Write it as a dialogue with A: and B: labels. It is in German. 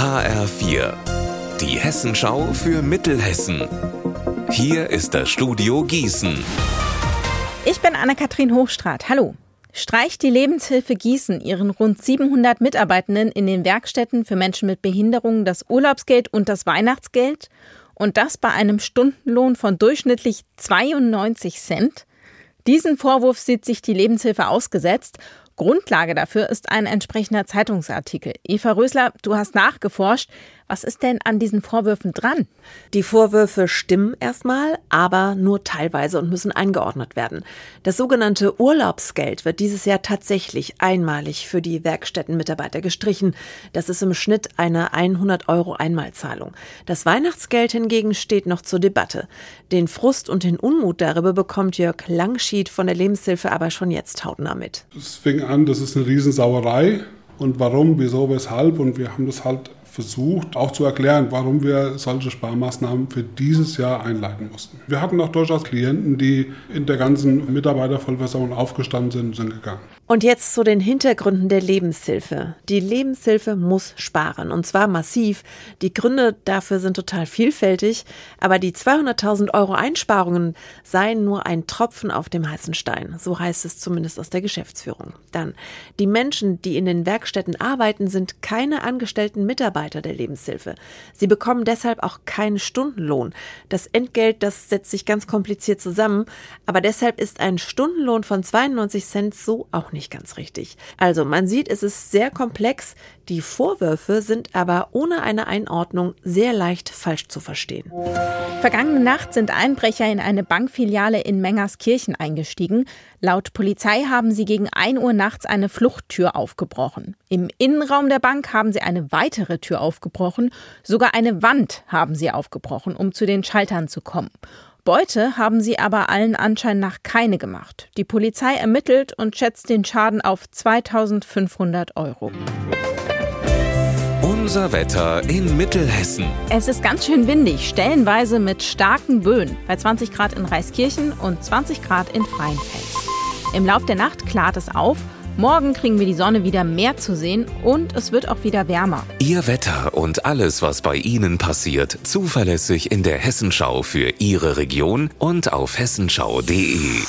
A: HR4, die Hessenschau für Mittelhessen. Hier ist das Studio Gießen.
B: Ich bin Anne-Kathrin Hochstrat. Hallo. Streicht die Lebenshilfe Gießen ihren rund 700 Mitarbeitenden in den Werkstätten für Menschen mit Behinderungen das Urlaubsgeld und das Weihnachtsgeld? Und das bei einem Stundenlohn von durchschnittlich 92 Cent? Diesen Vorwurf sieht sich die Lebenshilfe ausgesetzt Grundlage dafür ist ein entsprechender Zeitungsartikel. Eva Rösler, du hast nachgeforscht. Was ist denn an diesen Vorwürfen dran?
C: Die Vorwürfe stimmen erstmal, aber nur teilweise und müssen eingeordnet werden. Das sogenannte Urlaubsgeld wird dieses Jahr tatsächlich einmalig für die Werkstättenmitarbeiter gestrichen. Das ist im Schnitt eine 100 Euro Einmalzahlung. Das Weihnachtsgeld hingegen steht noch zur Debatte. Den Frust und den Unmut darüber bekommt Jörg Langschied von der Lebenshilfe aber schon jetzt hautnah mit.
D: Es fing an, das ist eine Riesensauerei. Und warum, wieso, weshalb. Und wir haben das halt versucht, auch zu erklären, warum wir solche Sparmaßnahmen für dieses Jahr einleiten mussten. Wir hatten auch durchaus Klienten, die in der ganzen Mitarbeitervollversammlung aufgestanden sind und sind gegangen.
C: Und jetzt zu den Hintergründen der Lebenshilfe. Die Lebenshilfe muss sparen und zwar massiv. Die Gründe dafür sind total vielfältig, aber die 200.000 Euro Einsparungen seien nur ein Tropfen auf dem heißen Stein. So heißt es zumindest aus der Geschäftsführung. Dann, die Menschen, die in den Werkstätten arbeiten, sind keine angestellten Mitarbeiter der Lebenshilfe. Sie bekommen deshalb auch keinen Stundenlohn. Das Entgelt, das setzt sich ganz kompliziert zusammen, aber deshalb ist ein Stundenlohn von 92 Cent so auch nicht ganz richtig. Also man sieht, es ist sehr komplex, die Vorwürfe sind aber ohne eine Einordnung sehr leicht falsch zu verstehen.
B: Vergangene Nacht sind Einbrecher in eine Bankfiliale in Mengerskirchen eingestiegen. Laut Polizei haben sie gegen 1 Uhr nachts eine Fluchttür aufgebrochen. Im Innenraum der Bank haben sie eine weitere Tür aufgebrochen. Sogar eine Wand haben sie aufgebrochen, um zu den Schaltern zu kommen. Beute haben sie aber allen Anschein nach keine gemacht. Die Polizei ermittelt und schätzt den Schaden auf 2500 Euro.
A: Unser Wetter in Mittelhessen.
B: Es ist ganz schön windig, stellenweise mit starken Böen, bei 20 Grad in Reiskirchen und 20 Grad in Freienfels. Im Lauf der Nacht klart es auf Morgen kriegen wir die Sonne wieder mehr zu sehen und es wird auch wieder wärmer.
A: Ihr Wetter und alles, was bei Ihnen passiert, zuverlässig in der Hessenschau für Ihre Region und auf hessenschau.de.